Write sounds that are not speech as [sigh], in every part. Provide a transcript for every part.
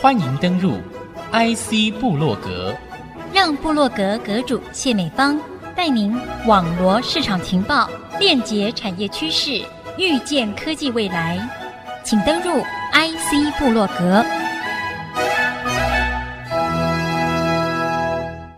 欢迎登入 IC 部落格，让部落格阁主谢美芳带您网罗市场情报，链接产业趋势，预见科技未来。请登入 IC 部落格。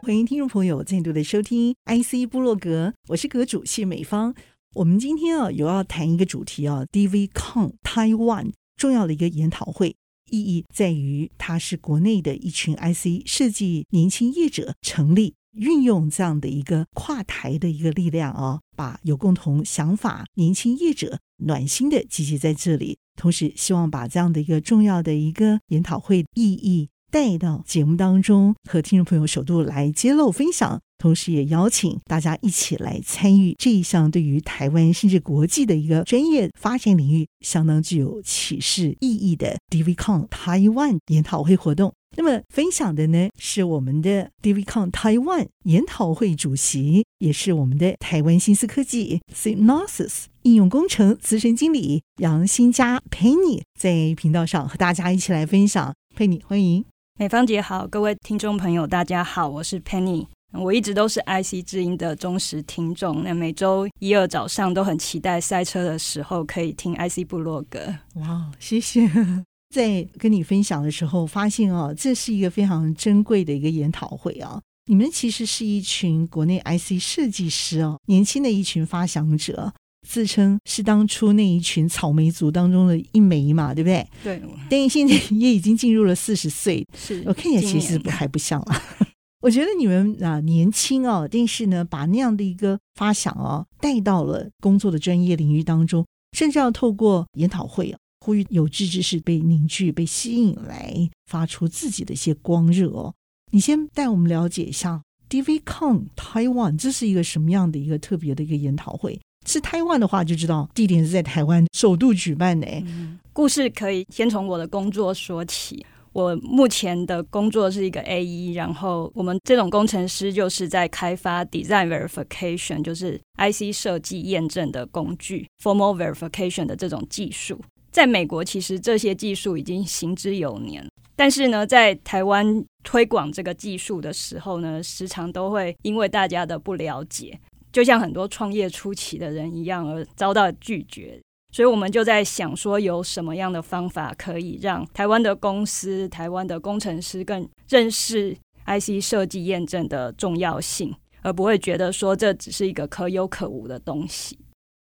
欢迎听众朋友再度的收听 IC 部落格，我是阁主谢美芳。我们今天啊，有要谈一个主题啊，DVCon Taiwan 重要的一个研讨会。意义在于，它是国内的一群 IC 设计年轻业者成立，运用这样的一个跨台的一个力量啊，把有共同想法年轻业者暖心的集结在这里，同时希望把这样的一个重要的一个研讨会意义带到节目当中，和听众朋友首度来揭露分享。同时也邀请大家一起来参与这一项对于台湾甚至国际的一个专业发展领域相当具有启示意义的 DVCon Taiwan 研讨会活动。那么分享的呢是我们的 DVCon Taiwan 研讨会主席，也是我们的台湾新思科技 Synopsys 应用工程资深经理杨新佳 Penny 在频道上和大家一起来分享。Penny，欢迎。美芳姐好，各位听众朋友大家好，我是 Penny。我一直都是 IC 之音的忠实听众，那每周一二早上都很期待塞车的时候可以听 IC 部落格。哇，谢谢！[laughs] 在跟你分享的时候，发现哦，这是一个非常珍贵的一个研讨会啊。你们其实是一群国内 IC 设计师哦，年轻的一群发想者，自称是当初那一群草莓族当中的一枚嘛，对不对？对。但现在也已经进入了四十岁，是我看起来其实不还不像了。[laughs] 我觉得你们啊年轻哦，但是呢，把那样的一个发想哦带到了工作的专业领域当中，甚至要透过研讨会啊，呼吁有志之士被凝聚、被吸引来发出自己的一些光热哦。你先带我们了解一下 DVCon Taiwan，这是一个什么样的一个特别的一个研讨会？是台湾的话就知道地点是在台湾首度举办的。嗯，故事可以先从我的工作说起。我目前的工作是一个 AE，然后我们这种工程师就是在开发 Design Verification，就是 IC 设计验证的工具，Formal Verification 的这种技术。在美国，其实这些技术已经行之有年，但是呢，在台湾推广这个技术的时候呢，时常都会因为大家的不了解，就像很多创业初期的人一样，而遭到拒绝。所以我们就在想说，有什么样的方法可以让台湾的公司、台湾的工程师更认识 IC 设计验证的重要性，而不会觉得说这只是一个可有可无的东西。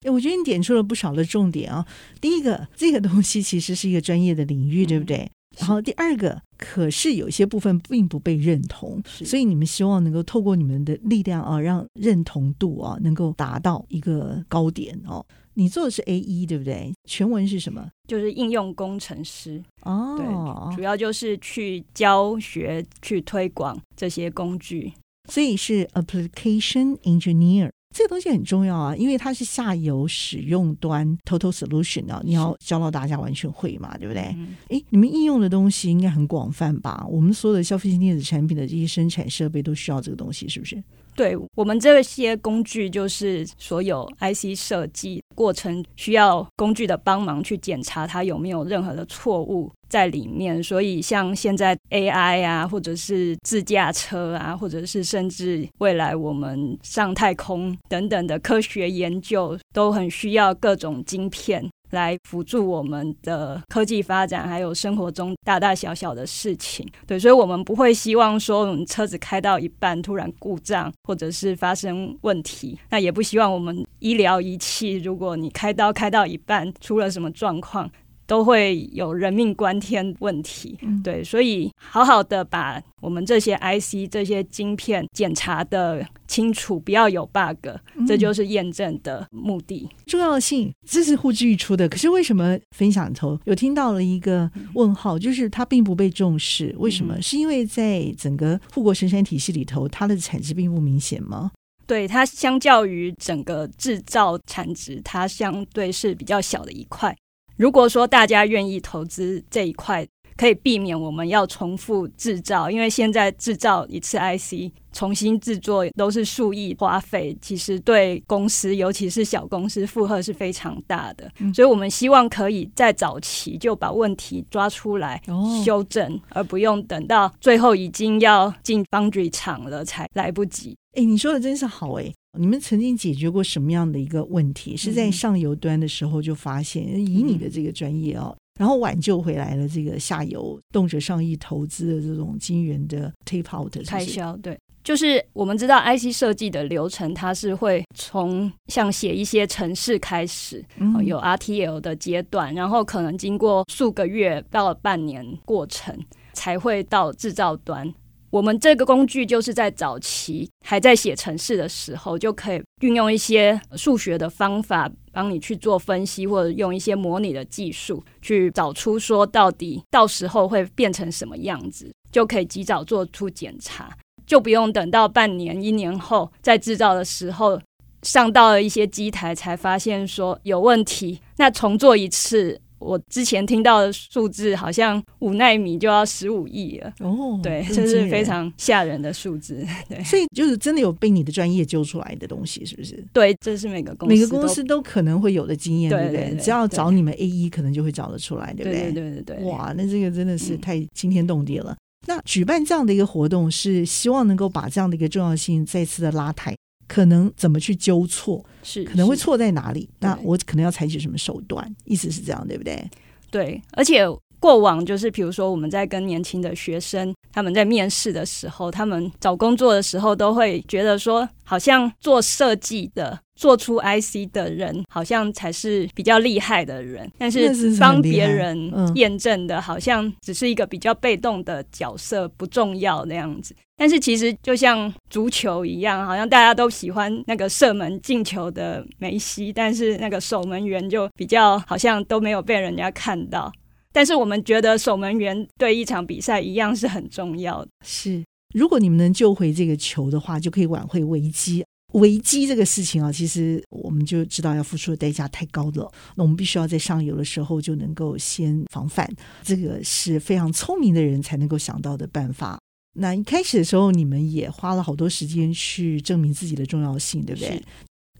诶，我觉得你点出了不少的重点啊。第一个，这个东西其实是一个专业的领域，对不对？然后第二个，可是有些部分并不被认同，所以你们希望能够透过你们的力量啊，让认同度啊能够达到一个高点哦。你做的是 AE 对不对？全文是什么？就是应用工程师哦，对，主要就是去教学、去推广这些工具，所以是 Application Engineer。这个东西很重要啊，因为它是下游使用端 Total Solution 啊，你要教到大家完全会嘛，对不对？哎，你们应用的东西应该很广泛吧？我们所有的消费性电子产品的这些生产设备都需要这个东西，是不是？对，我们这些工具就是所有 IC 设计过程需要工具的帮忙去检查它有没有任何的错误在里面。所以像现在 AI 啊，或者是自驾车啊，或者是甚至未来我们上太空等等的科学研究，都很需要各种晶片。来辅助我们的科技发展，还有生活中大大小小的事情。对，所以我们不会希望说，我们车子开到一半突然故障，或者是发生问题。那也不希望我们医疗仪器，如果你开刀开到一半出了什么状况。都会有人命关天问题，对，所以好好的把我们这些 IC 这些晶片检查的清楚，不要有 bug，这就是验证的目的。重要性，这是呼之欲出的。可是为什么分享头有听到了一个问号，就是它并不被重视？为什么？是因为在整个护国神山体系里头，它的产值并不明显吗？对，它相较于整个制造产值，它相对是比较小的一块。如果说大家愿意投资这一块，可以避免我们要重复制造，因为现在制造一次 IC 重新制作都是数亿花费，其实对公司，尤其是小公司负荷是非常大的。嗯、所以我们希望可以在早期就把问题抓出来修正，哦、而不用等到最后已经要进 foundry 厂了才来不及。哎，你说的真是好哎！你们曾经解决过什么样的一个问题？是在上游端的时候就发现，嗯、以你的这个专业哦。然后挽救回来了这个下游动辄上亿投资的这种晶圆的 tape out 开销，对，就是我们知道 IC 设计的流程，它是会从像写一些程式开始，嗯、有 RTL 的阶段，然后可能经过数个月到半年过程，才会到制造端。我们这个工具就是在早期还在写程式的时候，就可以运用一些数学的方法帮你去做分析，或者用一些模拟的技术去找出说到底到时候会变成什么样子，就可以及早做出检查，就不用等到半年、一年后在制造的时候上到了一些机台才发现说有问题，那重做一次。我之前听到的数字好像五纳米就要十五亿了哦，对，这是非常吓人的数字。对，所以就是真的有被你的专业揪出来的东西，是不是？对，这是每个公司每个公司都可能会有的经验，对不对？只要找你们 A 一可能就会找得出来，对不对？对对对对。哇，那这个真的是太惊天动地了。那举办这样的一个活动，是希望能够把这样的一个重要性再次的拉抬。可能怎么去纠错，是可能会错在哪里？那我可能要采取什么手段？意思是这样，对不对？对，而且过往就是，比如说我们在跟年轻的学生，他们在面试的时候，他们找工作的时候，都会觉得说，好像做设计的。做出 IC 的人好像才是比较厉害的人，但是帮别人验证的，好像只是一个比较被动的角色，不重要那样子。但是其实就像足球一样，好像大家都喜欢那个射门进球的梅西，但是那个守门员就比较好像都没有被人家看到。但是我们觉得守门员对一场比赛一样是很重要的。是，如果你们能救回这个球的话，就可以挽回危机。危机这个事情啊，其实我们就知道要付出的代价太高了。那我们必须要在上游的时候就能够先防范，这个是非常聪明的人才能够想到的办法。那一开始的时候，你们也花了好多时间去证明自己的重要性，对不对？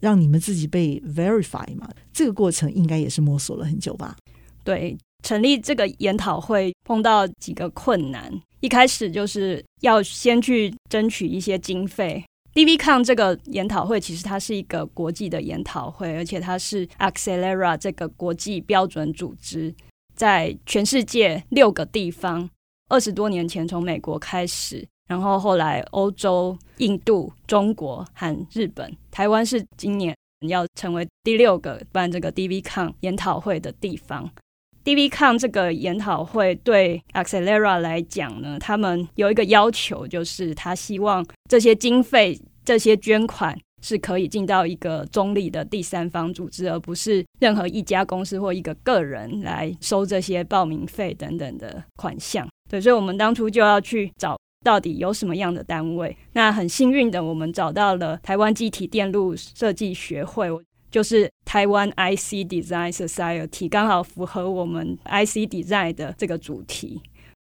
让你们自己被 verify 嘛，这个过程应该也是摸索了很久吧？对，成立这个研讨会碰到几个困难，一开始就是要先去争取一些经费。DVCon 这个研讨会其实它是一个国际的研讨会，而且它是 Axelera 这个国际标准组织，在全世界六个地方，二十多年前从美国开始，然后后来欧洲、印度、中国和日本，台湾是今年要成为第六个办这个 DVCon 研讨会的地方。DVCon 这个研讨会对 Axelera 来讲呢，他们有一个要求，就是他希望这些经费、这些捐款是可以进到一个中立的第三方组织，而不是任何一家公司或一个个人来收这些报名费等等的款项。对，所以我们当初就要去找到底有什么样的单位。那很幸运的，我们找到了台湾积体电路设计学会。就是台湾 IC Design Society，刚好符合我们 IC Design 的这个主题，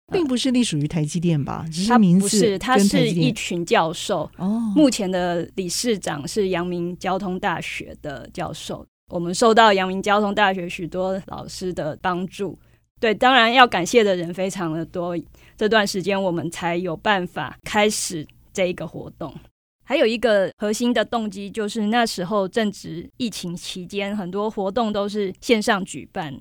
并不是隶属于台积电吧？它不是，他是一群教授。哦，目前的理事长是阳明交通大学的教授。我们受到阳明交通大学许多老师的帮助。对，当然要感谢的人非常的多。这段时间我们才有办法开始这一个活动。还有一个核心的动机，就是那时候正值疫情期间，很多活动都是线上举办。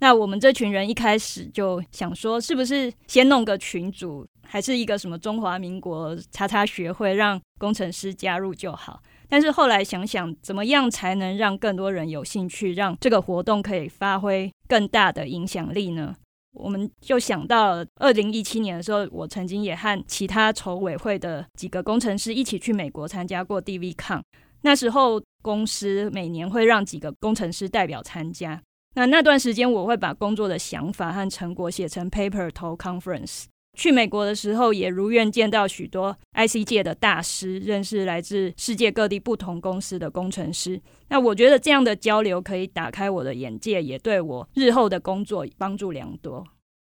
那我们这群人一开始就想说，是不是先弄个群组，还是一个什么中华民国叉叉学会，让工程师加入就好。但是后来想想，怎么样才能让更多人有兴趣，让这个活动可以发挥更大的影响力呢？我们就想到二零一七年的时候，我曾经也和其他筹委会的几个工程师一起去美国参加过 DVCon。那时候公司每年会让几个工程师代表参加。那那段时间，我会把工作的想法和成果写成 paper 投 conference。去美国的时候，也如愿见到许多 IC 界的大师，认识来自世界各地不同公司的工程师。那我觉得这样的交流可以打开我的眼界，也对我日后的工作帮助良多。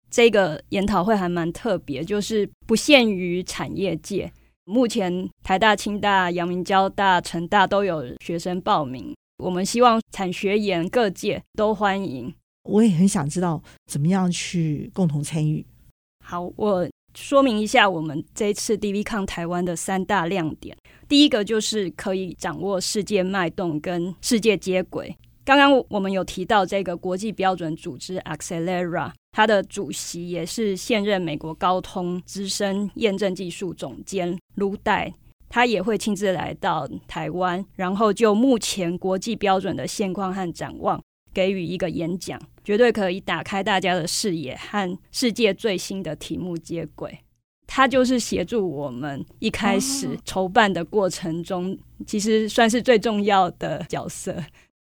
这个研讨会还蛮特别，就是不限于产业界。目前台大、清大、阳明交大、成大都有学生报名。我们希望产学研各界都欢迎。我也很想知道怎么样去共同参与。好，我说明一下我们这一次 DVCon 台湾的三大亮点。第一个就是可以掌握世界脉动跟世界接轨。刚刚我们有提到这个国际标准组织 Accelera，它的主席也是现任美国高通资深验证技术总监卢代，他也会亲自来到台湾，然后就目前国际标准的现况和展望给予一个演讲，绝对可以打开大家的视野和世界最新的题目接轨。他就是协助我们一开始筹办的过程中，其实算是最重要的角色。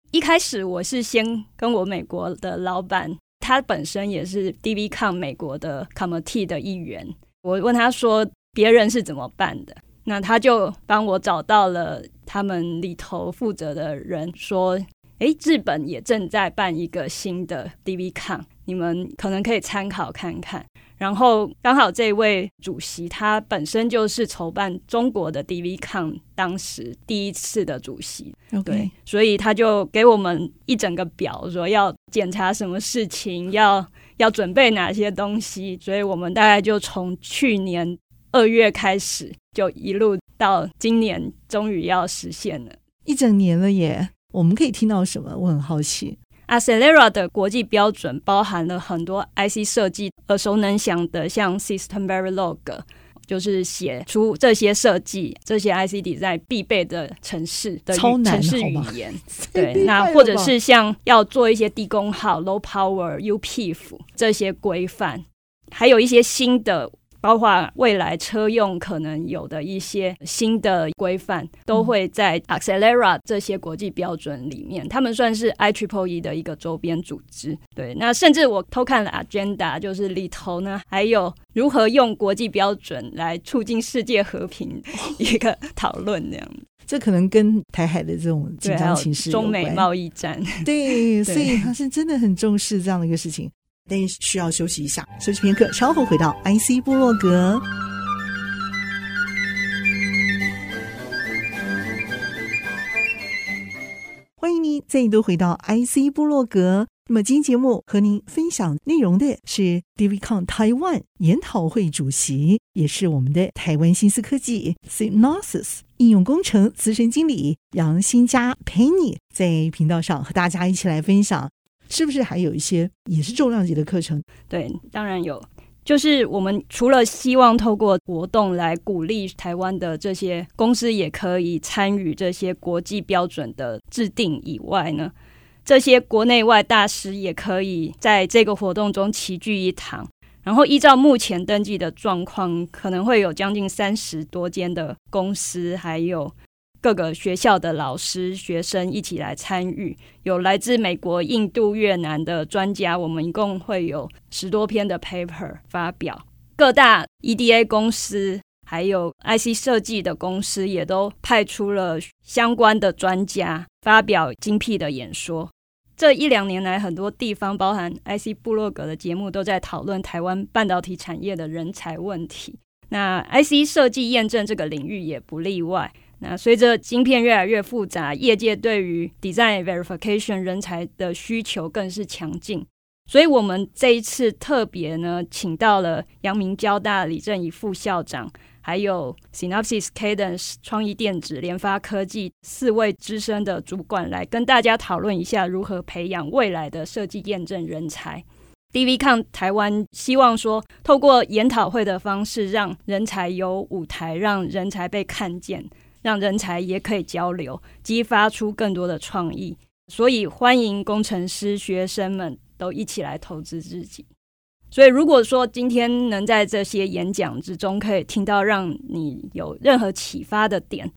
一开始我是先跟我美国的老板，他本身也是 DVCon 美国的 committee 的一员。我问他说别人是怎么办的，那他就帮我找到了他们里头负责的人，说：“诶，日本也正在办一个新的 DVCon，你们可能可以参考看看。”然后刚好这位主席他本身就是筹办中国的 DVCon 当时第一次的主席.对，所以他就给我们一整个表，说要检查什么事情，要要准备哪些东西，所以我们大概就从去年二月开始，就一路到今年，终于要实现了，一整年了耶！我们可以听到什么？我很好奇。Accelera 的国际标准包含了很多 IC 设计耳熟能详的，像 System Verilog，就是写出这些设计、这些 IC Design 必备的城市的城市语言。对，那或者是像要做一些低功耗 Low Power UPF 这些规范，还有一些新的。包括未来车用可能有的一些新的规范，都会在 Accelera 这些国际标准里面。他们算是 IEEE 的一个周边组织。对，那甚至我偷看了 Agenda，就是里头呢还有如何用国际标准来促进世界和平 [laughs] 一个讨论这样。这可能跟台海的这种紧张情势、中美贸易战，对，[laughs] 所以他是真的很重视这样的一个事情。但需要休息一下，休息片刻，稍后回到 IC 部落格。欢迎您再度回到 IC 部落格。那么今天节目和您分享内容的是 DVCon Taiwan 研讨会主席，也是我们的台湾新思科技 Synopsys 应用工程资深经理杨新佳 Penny 在频道上和大家一起来分享。是不是还有一些也是重量级的课程？对，当然有。就是我们除了希望透过活动来鼓励台湾的这些公司也可以参与这些国际标准的制定以外呢，这些国内外大师也可以在这个活动中齐聚一堂。然后依照目前登记的状况，可能会有将近三十多间的公司，还有。各个学校的老师、学生一起来参与，有来自美国、印度、越南的专家，我们一共会有十多篇的 paper 发表。各大 EDA 公司还有 IC 设计的公司也都派出了相关的专家发表精辟的演说。这一两年来，很多地方，包含 IC 部落格的节目，都在讨论台湾半导体产业的人才问题。那 IC 设计验证这个领域也不例外。那随着晶片越来越复杂，业界对于 design verification 人才的需求更是强劲，所以我们这一次特别呢，请到了阳明交大李正仪副校长，还有 Synopsys Cadence 创意电子、联发科技四位资深的主管来跟大家讨论一下如何培养未来的设计验证人才。DVCon 台湾希望说，透过研讨会的方式，让人才有舞台，让人才被看见。让人才也可以交流，激发出更多的创意。所以欢迎工程师学生们都一起来投资自己。所以如果说今天能在这些演讲之中可以听到让你有任何启发的点，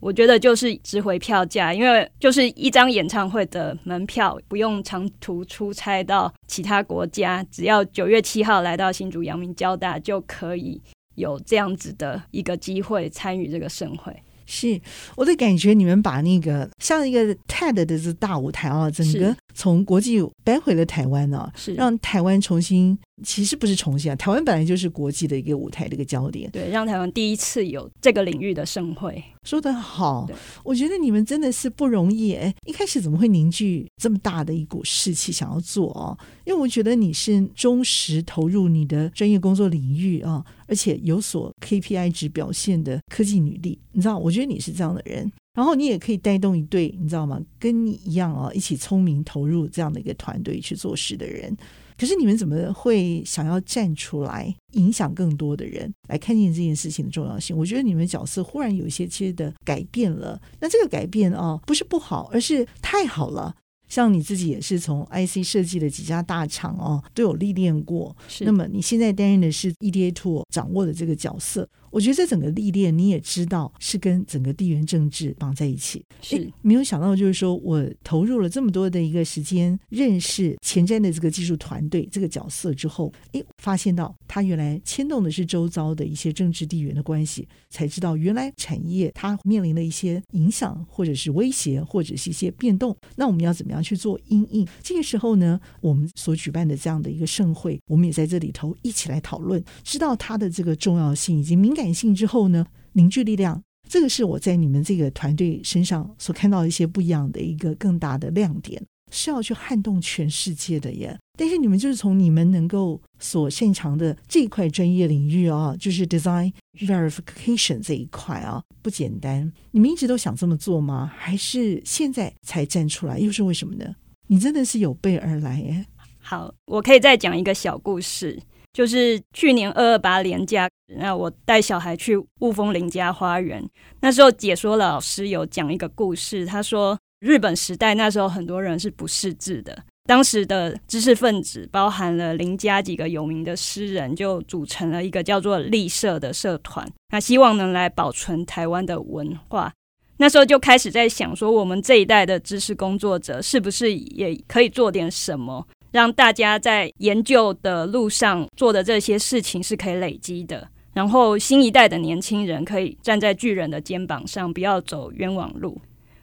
我觉得就是值回票价，因为就是一张演唱会的门票，不用长途出差到其他国家，只要九月七号来到新竹阳明交大，就可以有这样子的一个机会参与这个盛会。是我的感觉，你们把那个像一个 TED 的这大舞台啊，整个从国际搬回了台湾呢、啊，是让台湾重新，其实不是重新啊，台湾本来就是国际的一个舞台的一个焦点，对，让台湾第一次有这个领域的盛会，说得好，我觉得你们真的是不容易哎，一开始怎么会凝聚这么大的一股士气想要做哦？因为我觉得你是忠实投入你的专业工作领域啊，而且有所 KPI 值表现的科技女力，你知道，我觉得你是这样的人。然后你也可以带动一队，你知道吗？跟你一样啊，一起聪明投入这样的一个团队去做事的人。可是你们怎么会想要站出来，影响更多的人来看见这件事情的重要性？我觉得你们角色忽然有一些其实的改变了。那这个改变啊，不是不好，而是太好了。像你自己也是从 IC 设计的几家大厂哦，都有历练过。是。那么你现在担任的是 EDA Tool 掌握的这个角色。我觉得这整个历练，你也知道是跟整个地缘政治绑在一起。是没有想到，就是说我投入了这么多的一个时间，认识前瞻的这个技术团队这个角色之后，哎，发现到他原来牵动的是周遭的一些政治地缘的关系，才知道原来产业它面临的一些影响，或者是威胁，或者是一些变动。那我们要怎么样去做因应？这个时候呢，我们所举办的这样的一个盛会，我们也在这里头一起来讨论，知道它的这个重要性以及敏感性之后呢，凝聚力量，这个是我在你们这个团队身上所看到一些不一样的一个更大的亮点，是要去撼动全世界的耶。但是你们就是从你们能够所擅长的这一块专业领域啊，就是 design verification 这一块啊，不简单。你们一直都想这么做吗？还是现在才站出来？又是为什么呢？你真的是有备而来耶。好，我可以再讲一个小故事。就是去年二二八连假，那我带小孩去雾峰林家花园。那时候解说老师有讲一个故事，他说日本时代那时候很多人是不识字的，当时的知识分子包含了林家几个有名的诗人，就组成了一个叫做立社的社团，那希望能来保存台湾的文化。那时候就开始在想说，我们这一代的知识工作者是不是也可以做点什么？让大家在研究的路上做的这些事情是可以累积的，然后新一代的年轻人可以站在巨人的肩膀上，不要走冤枉路。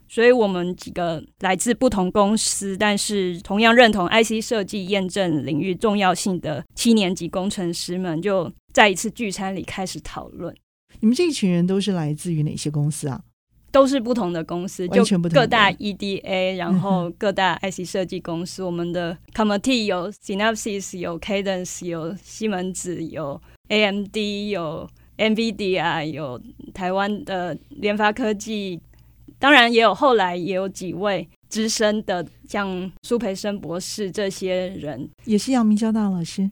所以，我们几个来自不同公司，但是同样认同 IC 设计验证领域重要性的七年级工程师们，就在一次聚餐里开始讨论。你们这一群人都是来自于哪些公司啊？都是不同的公司，就各大 EDA，然后各大 IC 设计公司。嗯、我们的 Committee 有 Synopsys，有 Cadence，有西门子，有 AMD，有 NVIDIA，有台湾的联发科技。当然，也有后来也有几位资深的，像苏培生博士这些人，也是阳明交大老师。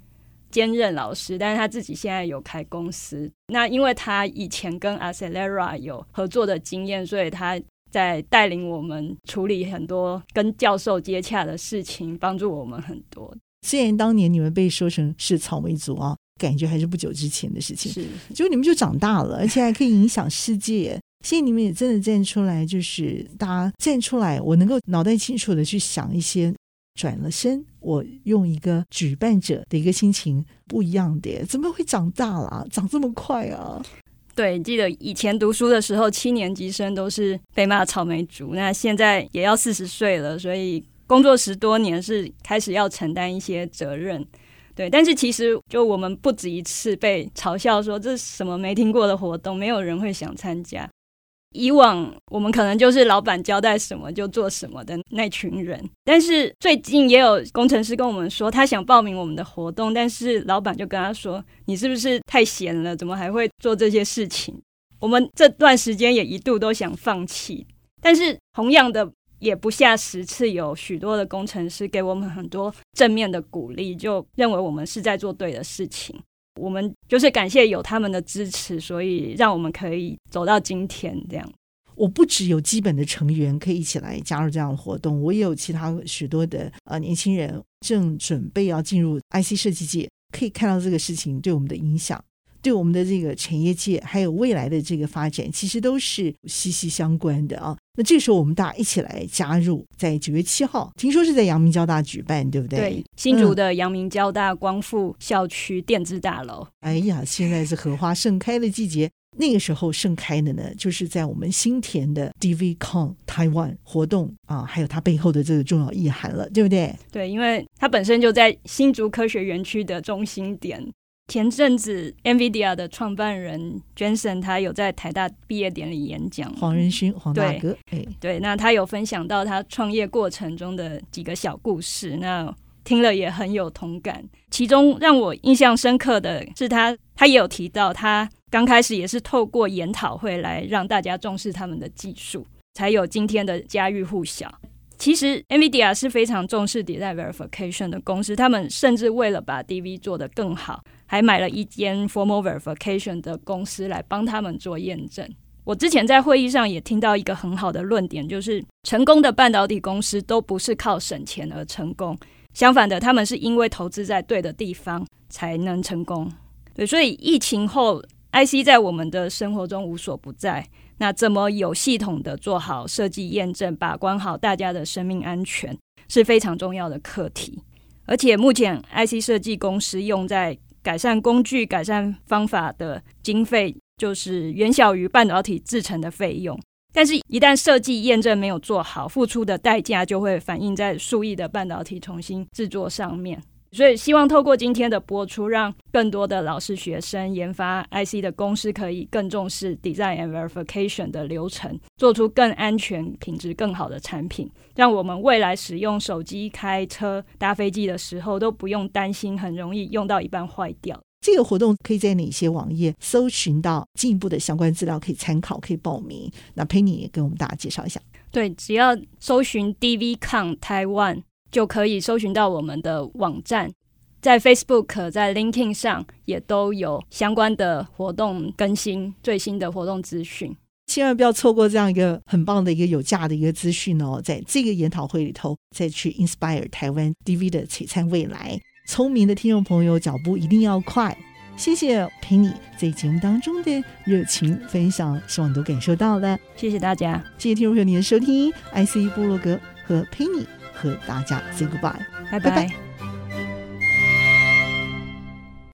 兼任老师，但是他自己现在有开公司。那因为他以前跟 Accelera 有合作的经验，所以他在带领我们处理很多跟教授接洽的事情，帮助我们很多。虽然当年你们被说成是草莓族啊，感觉还是不久之前的事情。是，结果你们就长大了，而且还可以影响世界。现在你们也真的站出来，就是大家站出来，我能够脑袋清楚的去想一些。转了身，我用一个举办者的一个心情不一样的，怎么会长大了？长这么快啊？对，记得以前读书的时候，七年级生都是被骂草莓族，那现在也要四十岁了，所以工作十多年是开始要承担一些责任。对，但是其实就我们不止一次被嘲笑说，这什么没听过的活动，没有人会想参加。以往我们可能就是老板交代什么就做什么的那群人，但是最近也有工程师跟我们说，他想报名我们的活动，但是老板就跟他说：“你是不是太闲了？怎么还会做这些事情？”我们这段时间也一度都想放弃，但是同样的也不下十次，有许多的工程师给我们很多正面的鼓励，就认为我们是在做对的事情。我们就是感谢有他们的支持，所以让我们可以走到今天这样。我不只有基本的成员可以一起来加入这样的活动，我也有其他许多的呃年轻人正准备要进入 IC 设计界，可以看到这个事情对我们的影响。对我们的这个产业界，还有未来的这个发展，其实都是息息相关的啊。那这个时候，我们大家一起来加入，在九月七号，听说是在阳明交大举办，对不对？对，新竹的阳明交大光复校区电子大楼。哎呀，现在是荷花盛开的季节，那个时候盛开的呢，就是在我们新田的 DVCon Taiwan 活动啊，还有它背后的这个重要意涵了，对不对？对，因为它本身就在新竹科学园区的中心点。前阵子 NVIDIA 的创办人 Jensen 他有在台大毕业典礼演讲，黄仁勋黄大哥，对，哎、对，那他有分享到他创业过程中的几个小故事，那听了也很有同感。其中让我印象深刻的是他，他也有提到他。刚开始也是透过研讨会来让大家重视他们的技术，才有今天的家喻户晓。其实 NVIDIA 是非常重视 design verification 的公司，他们甚至为了把 DV 做得更好，还买了一间 formal verification 的公司来帮他们做验证。我之前在会议上也听到一个很好的论点，就是成功的半导体公司都不是靠省钱而成功，相反的，他们是因为投资在对的地方才能成功。对，所以疫情后。IC 在我们的生活中无所不在，那怎么有系统的做好设计验证，把关好大家的生命安全，是非常重要的课题。而且目前 IC 设计公司用在改善工具、改善方法的经费，就是远小于半导体制成的费用。但是，一旦设计验证没有做好，付出的代价就会反映在数亿的半导体重新制作上面。所以，希望透过今天的播出，让更多的老师、学生、研发 IC 的公司可以更重视 design and verification 的流程，做出更安全、品质更好的产品，让我们未来使用手机、开车、搭飞机的时候都不用担心很容易用到一半坏掉。这个活动可以在哪些网页搜寻到进一步的相关资料？可以参考，可以报名。那 Penny 也跟我们大家介绍一下。对，只要搜寻 DVCon Taiwan。就可以搜寻到我们的网站，在 Facebook、在 LinkedIn 上也都有相关的活动更新，最新的活动资讯。千万不要错过这样一个很棒的一个有价的一个资讯哦！在这个研讨会里头，再去 Inspire 台湾 DV 的璀璨未来。聪明的听众朋友，脚步一定要快。谢谢 Penny 在节目当中的热情分享，希望你都感受到了。谢谢大家，谢谢听众朋友您的收听，IC 部落格和 Penny。和大家 say goodbye，拜拜。拜拜。